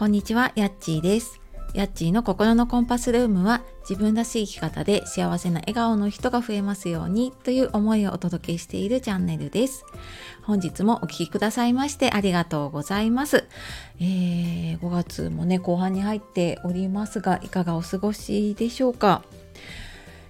こんにちは、やっちーです。やっちーの心のコンパスルームは自分らしい生き方で幸せな笑顔の人が増えますようにという思いをお届けしているチャンネルです。本日もお聴きくださいましてありがとうございます。えー、5月もね、後半に入っておりますが、いかがお過ごしでしょうか？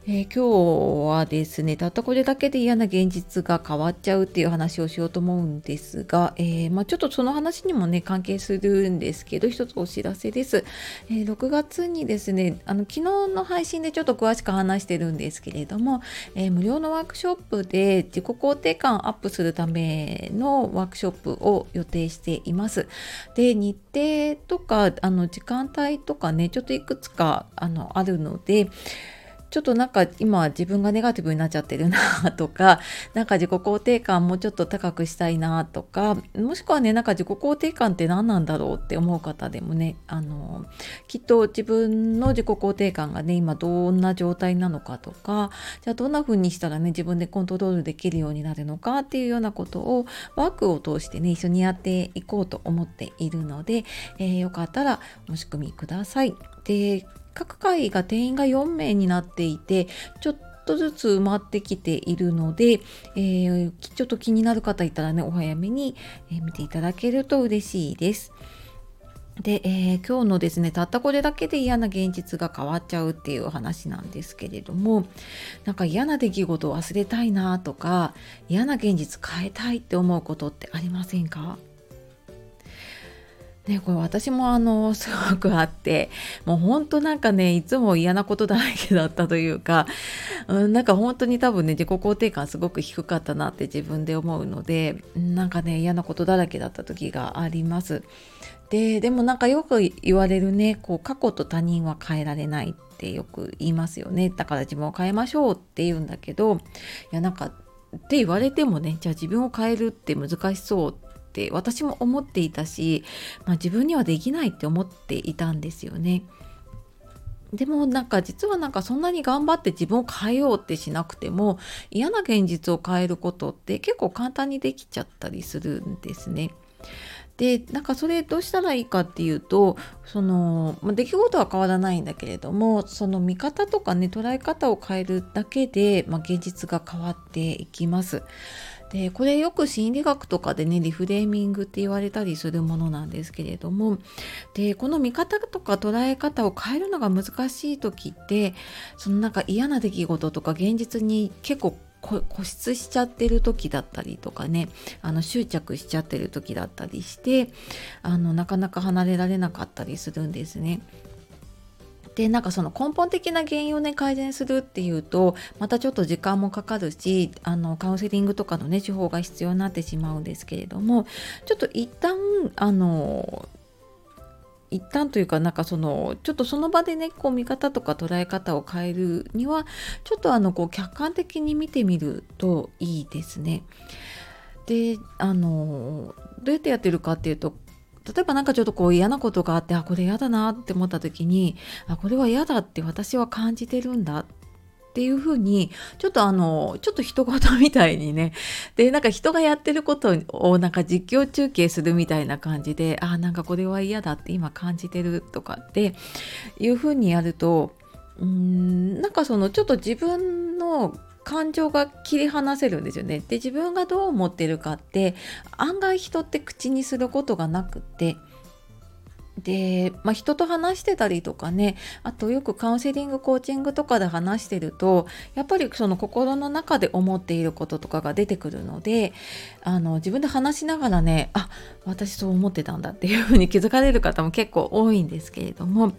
えー、今日はですねたったこれだけで嫌な現実が変わっちゃうっていう話をしようと思うんですが、えー、まあ、ちょっとその話にもね関係するんですけど一つお知らせです、えー、6月にですねあの昨日の配信でちょっと詳しく話してるんですけれども、え無料のワークショップで自己肯定感アップするためのワークショップを予定しています。で日程とかあの時間帯とかねちょっといくつかあのあるのでちょっとなんか今自分がネガティブになっちゃってるなとか、なんか自己肯定感もうちょっと高くしたいなとか、もしくはね、なんか自己肯定感って何なんだろうって思う方でもね、あの、きっと自分の自己肯定感がね、今どんな状態なのかとか、じゃあどんな風にしたらね、自分でコントロールできるようになるのかっていうようなことをワークを通してね、一緒にやっていこうと思っているので、えー、よかったらお仕組みください。で、各回が定員が4名になっていてちょっとずつ埋まってきているので、えー、ちょっと気になる方いたらねお早めに、見ていただけると嬉しいです。で、えー、今日のですねたったこれだけで嫌な現実が変わっちゃうっていう話なんですけれどもなんか嫌な出来事を忘れたいなとか嫌な現実変えたいって思うことってありませんか？ね、これ私もあの すごくあってもう本当なんかねいつも嫌なことだらけだったというか、うん、なんか本当に多分ね自己肯定感すごく低かったなって自分で思うのでなんかね嫌なことだらけだった時があります。ででもなんかよく言われるねこう過去と他人は変えられないってよく言いますよねだから自分を変えましょうって言うんだけどいやなんかって言われてもねじゃあ自分を変えるって難しそうってって私も思っていたし、まあ、自分にはできないって思っていたんですよね。でもなんか実はなんかそんなに頑張って自分を変えようってしなくても嫌な現実を変えることって結構簡単にできちゃったりするんですね。でなんかそれどうしたらいいかっていうとその、まあ、出来事は変わらないんだけれどもその見方とかね捉え方を変えるだけで、まあ、現実が変わっていきます。でこれよく心理学とかでねリフレーミングって言われたりするものなんですけれどもでこの見方とか捉え方を変えるのが難しい時ってそのなんか嫌な出来事とか現実に結構固執しちゃってる時だったりとかねあの執着しちゃってる時だったりしてあのなかなか離れられなかったりするんですね。でなんかその根本的な原因をね改善するっていうとまたちょっと時間もかかるしあのカウンセリングとかのね手法が必要になってしまうんですけれどもちょっと一旦あの一旦というかなんかそのちょっとその場でねこう見方とか捉え方を変えるにはちょっとあのこう客観的に見てみるといいですね。であのどうやってやってるかっていうと例えば何かちょっとこう嫌なことがあってあこれ嫌だなって思った時にあこれは嫌だって私は感じてるんだ。っていうふうにちょっとあのちょっと人事みたいにね。でなんか人がやってることをなんか実況中継するみたいな感じであなんかこれは嫌だって今感じてるとかっていうふうにやるとうんなんかそのちょっと自分の感情が切り離せるんですよね。で自分がどう思ってるかって案外人って口にすることがなくってで、まあ、人と話してたりとかねあとよくカウンセリングコーチングとかで話してるとやっぱりその心の中で思っていることとかが出てくるのであの自分で話しながらねあ私そう思ってたんだっていうふうに気づかれる方も結構多いんですけれども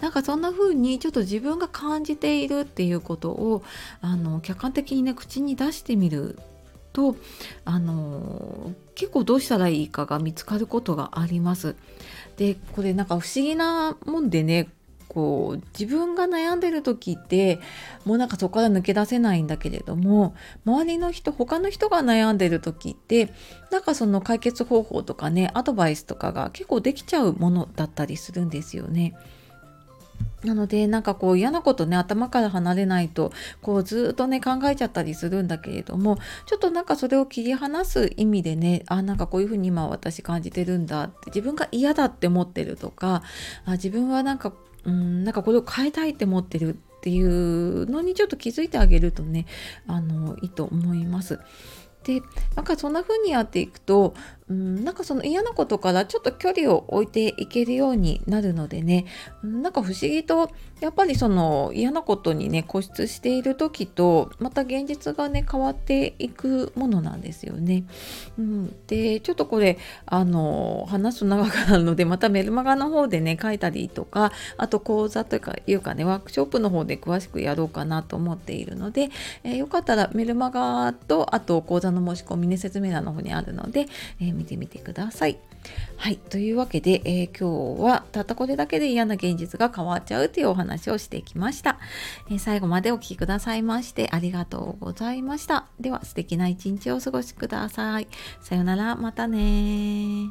なんかそんな風にちょっと自分が感じているっていうことをあの客観的にね口に出してみるとあの結構どうしたらいいかが見つかることがあります。でこれなんか不思議なもんでねこう自分が悩んでる時ってもうなんかそこから抜け出せないんだけれども周りの人他の人が悩んでる時ってなんかその解決方法とかねアドバイスとかが結構できちゃうものだったりするんですよね。なのでなんかこう嫌なことね頭から離れないとこうずっとね考えちゃったりするんだけれどもちょっとなんかそれを切り離す意味でねあなんかこういうふうに今私感じてるんだって自分が嫌だって思ってるとかあ自分はなんかうんなんかこれを変えたいって思ってるっていうのにちょっと気づいてあげるとねあのいいと思います。でなんかそんな風にやっていくとうん、なんかその嫌なことからちょっと距離を置いていけるようになるのでね。なんか不思議とやっぱりその嫌なことにね固執している時とまた現実がね変わっていくものなんですよね。うん、でちょっとこれあの話す長くなるのでまたメルマガの方でね書いたりとかあと講座というかいうかねワークショップの方で詳しくやろうかなと思っているので、えー、よかったらメルマガとあと講座の申し込みね説明欄の方にあるので、えー見てみてください。はい。というわけで、えー、今日はたったこれだけで嫌な現実が変わっちゃうというお話をしてきました。えー、最後までお聴きくださいましてありがとうございました。では素敵な一日をお過ごしください。さようなら。またね